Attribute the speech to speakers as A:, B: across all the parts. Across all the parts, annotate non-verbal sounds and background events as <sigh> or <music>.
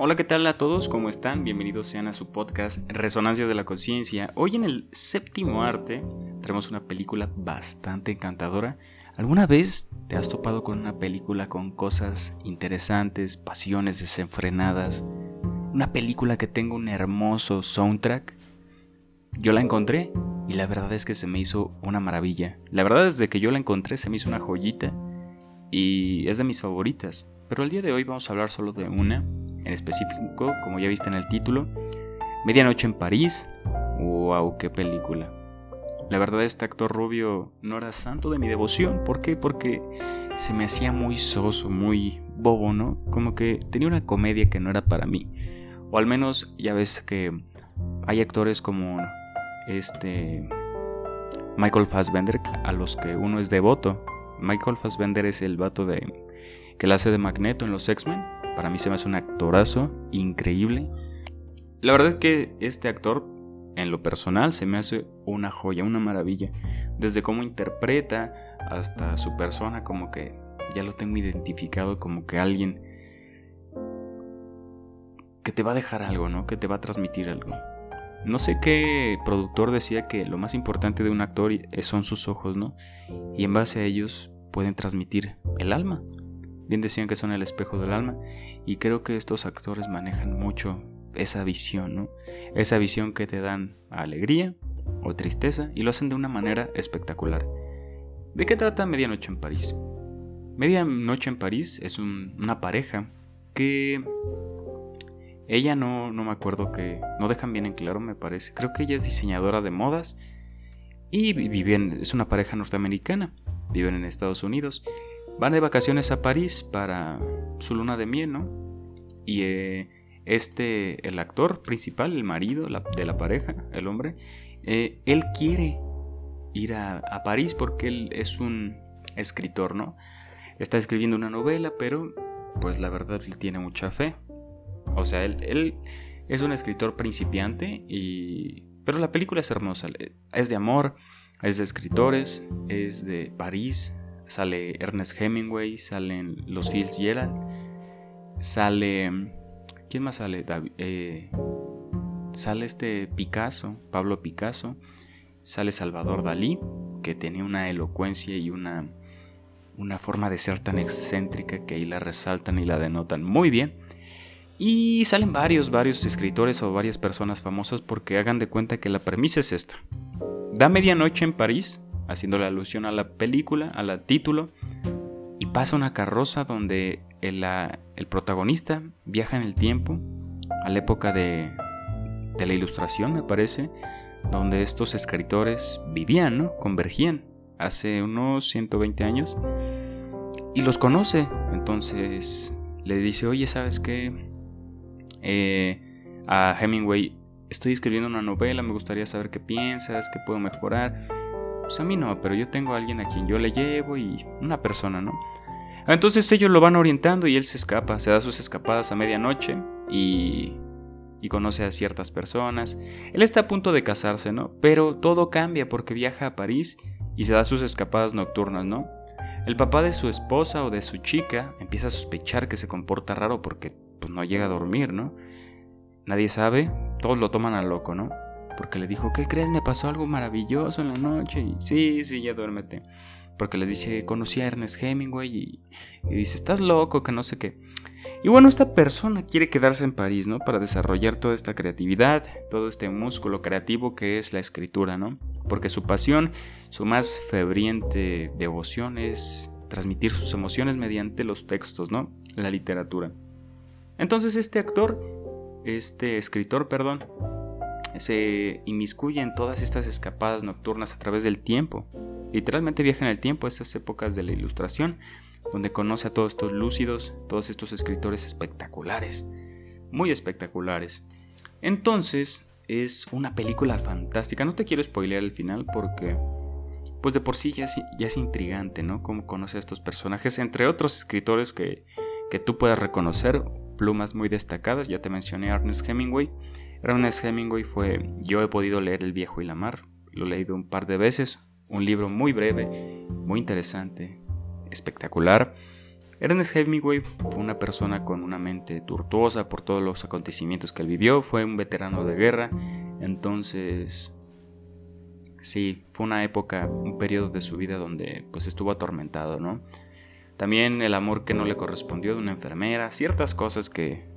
A: Hola, ¿qué tal a todos? ¿Cómo están? Bienvenidos sean a su podcast Resonancia de la Conciencia. Hoy en el séptimo arte tenemos una película bastante encantadora. ¿Alguna vez te has topado con una película con cosas interesantes, pasiones desenfrenadas? Una película que tenga un hermoso soundtrack. Yo la encontré y la verdad es que se me hizo una maravilla. La verdad desde que yo la encontré se me hizo una joyita y es de mis favoritas. Pero el día de hoy vamos a hablar solo de una en específico, como ya viste en el título, Medianoche en París. ¡Wow! ¡Qué película! La verdad, este actor rubio no era santo de mi devoción. ¿Por qué? Porque se me hacía muy soso, muy bobo, ¿no? Como que tenía una comedia que no era para mí. O al menos ya ves que hay actores como este Michael Fassbender a los que uno es devoto. Michael Fassbender es el vato de que la hace de Magneto en los X-Men para mí se me hace un actorazo increíble. La verdad es que este actor, en lo personal, se me hace una joya, una maravilla. Desde cómo interpreta hasta su persona, como que ya lo tengo identificado como que alguien que te va a dejar algo, ¿no? Que te va a transmitir algo. No sé qué productor decía que lo más importante de un actor son sus ojos, ¿no? Y en base a ellos pueden transmitir el alma. Bien decían que son el espejo del alma y creo que estos actores manejan mucho esa visión, ¿no? Esa visión que te dan alegría o tristeza y lo hacen de una manera espectacular. ¿De qué trata Medianoche en París? Medianoche en París es una pareja que ella no, no me acuerdo que no dejan bien en claro, me parece. Creo que ella es diseñadora de modas y viven, es una pareja norteamericana, viven en Estados Unidos van de vacaciones a París para su luna de miel, ¿no? Y eh, este, el actor principal, el marido de la pareja, el hombre, eh, él quiere ir a, París porque él es un escritor, ¿no? Está escribiendo una novela, pero pues la verdad él tiene mucha fe. O sea, él, él es un escritor principiante y... Pero la película es hermosa, es de amor, es de escritores, es de París, sale Ernest Hemingway, salen los Fitzgerald, sale... ¿Quién más sale? Eh, sale este Picasso, Pablo Picasso, sale Salvador Dalí, que tenía una elocuencia y una, una forma de ser tan excéntrica que ahí la resaltan y la denotan muy bien. Y salen varios, varios escritores o varias personas famosas porque hagan de cuenta que la premisa es esta. Da medianoche en París, haciéndole alusión a la película, a la título, y pasa una carroza donde el, el protagonista viaja en el tiempo, a la época de, de la ilustración, me parece, donde estos escritores vivían, ¿no? Convergían hace unos 120 años y los conoce. Entonces le dice, oye, ¿sabes qué? Eh, a Hemingway, estoy escribiendo una novela, me gustaría saber qué piensas, qué puedo mejorar. Pues a mí no, pero yo tengo a alguien a quien yo le llevo y una persona, ¿no? Entonces ellos lo van orientando y él se escapa, se da sus escapadas a medianoche y, y conoce a ciertas personas. Él está a punto de casarse, ¿no? Pero todo cambia porque viaja a París y se da sus escapadas nocturnas, ¿no? El papá de su esposa o de su chica empieza a sospechar que se comporta raro porque pues, no llega a dormir, ¿no? Nadie sabe, todos lo toman a loco, ¿no? Porque le dijo, ¿qué crees? Me pasó algo maravilloso en la noche. Y sí, sí, ya duérmete. Porque le dice, conocí a Ernest Hemingway y, dice, estás loco, que no sé qué. Y bueno, esta persona quiere quedarse en París, ¿no? Para desarrollar toda esta creatividad, todo este músculo creativo que es la escritura, ¿no? Porque su pasión, su más febriente devoción es transmitir sus emociones mediante los textos, ¿no? La literatura. Entonces este actor, este escritor, perdón, se inmiscuye en todas estas escapadas nocturnas a través del tiempo. Literalmente viaja en el tiempo a esas épocas de la ilustración, donde conoce a todos estos lúcidos, todos estos escritores espectaculares, muy espectaculares. Entonces, es una película fantástica. No te quiero spoilear el final porque, pues de por sí ya es, intrigante, ¿no? Cómo conoce a estos personajes, entre otros escritores que, que tú puedas reconocer, plumas muy destacadas. Ya te mencioné a Ernest Hemingway. Ernest Hemingway fue, yo he podido leer El viejo y la mar, lo he leído un par de veces, un libro muy breve, muy interesante, espectacular. Ernest Hemingway fue una persona con una mente tortuosa por todos los acontecimientos que él vivió, fue un veterano de guerra, entonces sí, fue una época, un periodo de su vida donde pues estuvo atormentado, ¿no? También el amor que no le correspondió de una enfermera, ciertas cosas que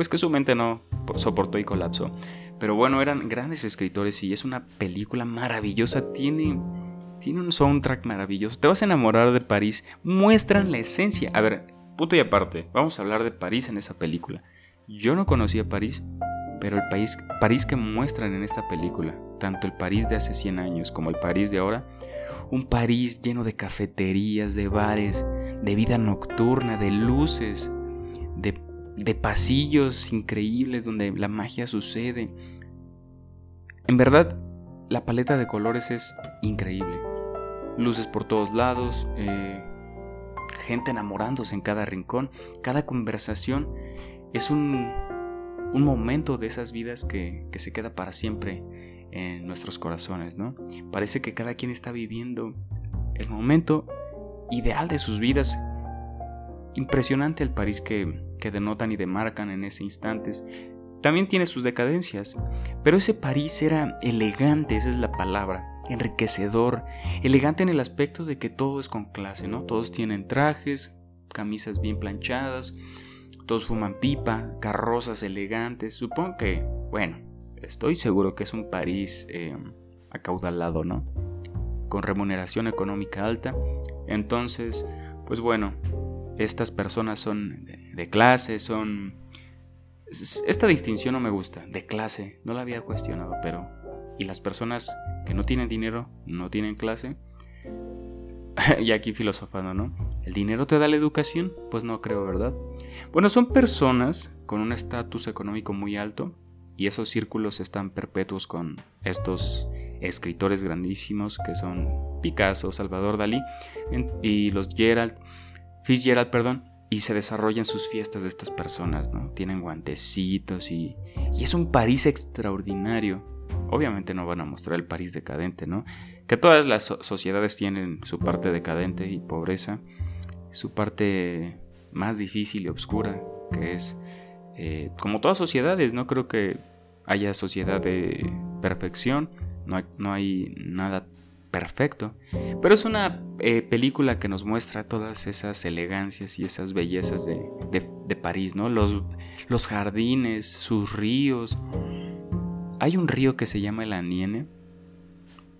A: pues que su mente no soportó y colapsó. Pero bueno, eran grandes escritores y es una película maravillosa, tiene tiene un soundtrack maravilloso. Te vas a enamorar de París. Muestran la esencia. A ver, punto y aparte. Vamos a hablar de París en esa película. Yo no conocía París, pero el país, París que muestran en esta película, tanto el París de hace 100 años como el París de ahora, un París lleno de cafeterías, de bares, de vida nocturna, de luces, de, de pasillos increíbles donde la magia sucede. En verdad, la paleta de colores es increíble luces por todos lados, eh, gente enamorándose en cada rincón, cada conversación es un, un momento de esas vidas que, que, se queda para siempre en nuestros corazones, ¿no? Parece que cada quien está viviendo el momento ideal de sus vidas. Impresionante el París que, que denotan y demarcan en ese instante. También tiene sus decadencias, pero ese París era elegante, esa es la palabra enriquecedor, elegante en el aspecto de que todo es con clase, ¿no? Todos tienen trajes, camisas bien planchadas, todos fuman pipa, carrozas elegantes. Supongo que, bueno, estoy seguro que es un París eh, acaudalado, ¿no? Con remuneración económica alta. Entonces, pues bueno, estas personas son de clase, son... Esta distinción no me gusta, de clase, no la había cuestionado, pero y las personas que no tienen dinero no tienen clase. <laughs> y aquí filosofando, ¿no? ¿El dinero te da la educación? Pues no creo, ¿verdad? Bueno, son personas con un estatus económico muy alto y esos círculos están perpetuos con estos escritores grandísimos que son Picasso, Salvador Dalí y los Gerald, Fitzgerald, perdón, y se desarrollan sus fiestas de estas personas, ¿no? Tienen guantecitos y, y es un París extraordinario obviamente no van a mostrar el París decadente, ¿no? Que todas las sociedades tienen su parte decadente y pobreza, su parte más difícil y oscura, que es eh, como todas sociedades, no creo que haya sociedad de perfección, no hay, nada perfecto, pero es una eh, película que nos muestra todas esas elegancias y esas bellezas de, de París, ¿no? Los, los jardines, sus ríos, hay un río que se llama el Aniene.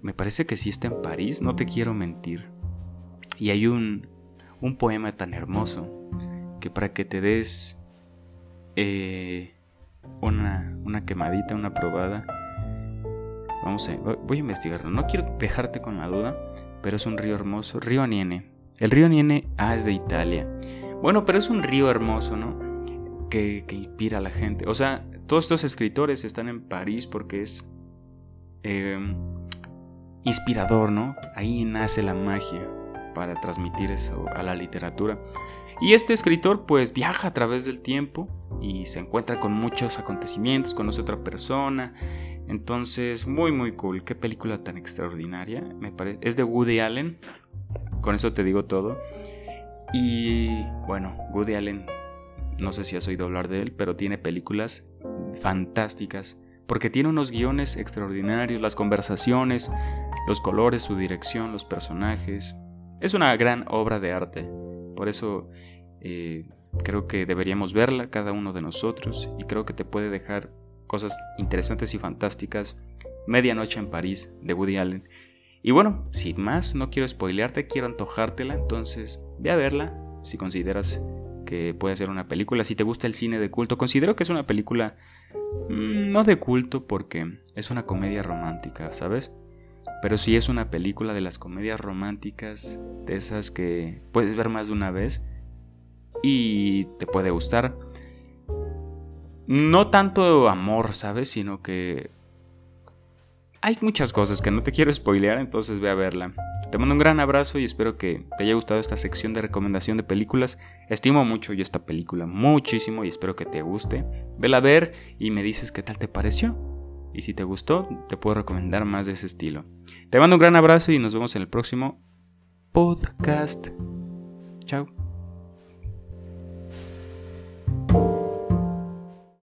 A: Me parece que sí está en París, no te quiero mentir. Y hay un, un poema tan hermoso que para que te des eh, una, una quemadita, una probada, vamos a, voy a investigarlo. No quiero dejarte con la duda, pero es un río hermoso, río Aniene. El río Aniene, ah, es de Italia. Bueno, pero es un río hermoso, ¿no? Que, que inspira a la gente. O sea, todos estos escritores están en París porque es em, inspirador, ¿no? Ahí nace la magia para transmitir eso a la literatura. Y este escritor pues viaja a través del tiempo y se encuentra con muchos acontecimientos, conoce otra persona. Entonces, muy muy cool. Qué película tan extraordinaria. Me parece. Es de Woody Allen. Con eso te digo todo. Y bueno, Woody Allen, no sé si has oído hablar de él, pero tiene películas fantásticas, porque tiene unos guiones extraordinarios, las conversaciones, los colores, su dirección, los personajes. Es una gran obra de arte, por eso eh, creo que deberíamos verla cada uno de nosotros y creo que te puede dejar cosas interesantes y fantásticas. Medianoche en París de Woody Allen. Y bueno, sin más, no quiero spoilearte, quiero antojártela, entonces ve a verla si consideras que puede ser una película. Si te gusta el cine de culto, considero que es una película mm, no de culto porque es una comedia romántica, ¿sabes? Pero sí es una película de las comedias románticas, de esas que puedes ver más de una vez y te puede gustar. No tanto amor, ¿sabes? Sino que hay muchas cosas que no te quiero spoilear, entonces ve a verla. Te mando un gran abrazo y espero que te haya gustado esta sección de recomendación de películas. Estimo mucho yo esta película, muchísimo, y espero que te guste. Vela a ver y me dices qué tal te pareció. Y si te gustó, te puedo recomendar más de ese estilo. Te mando un gran abrazo y nos vemos en el próximo podcast. Chao.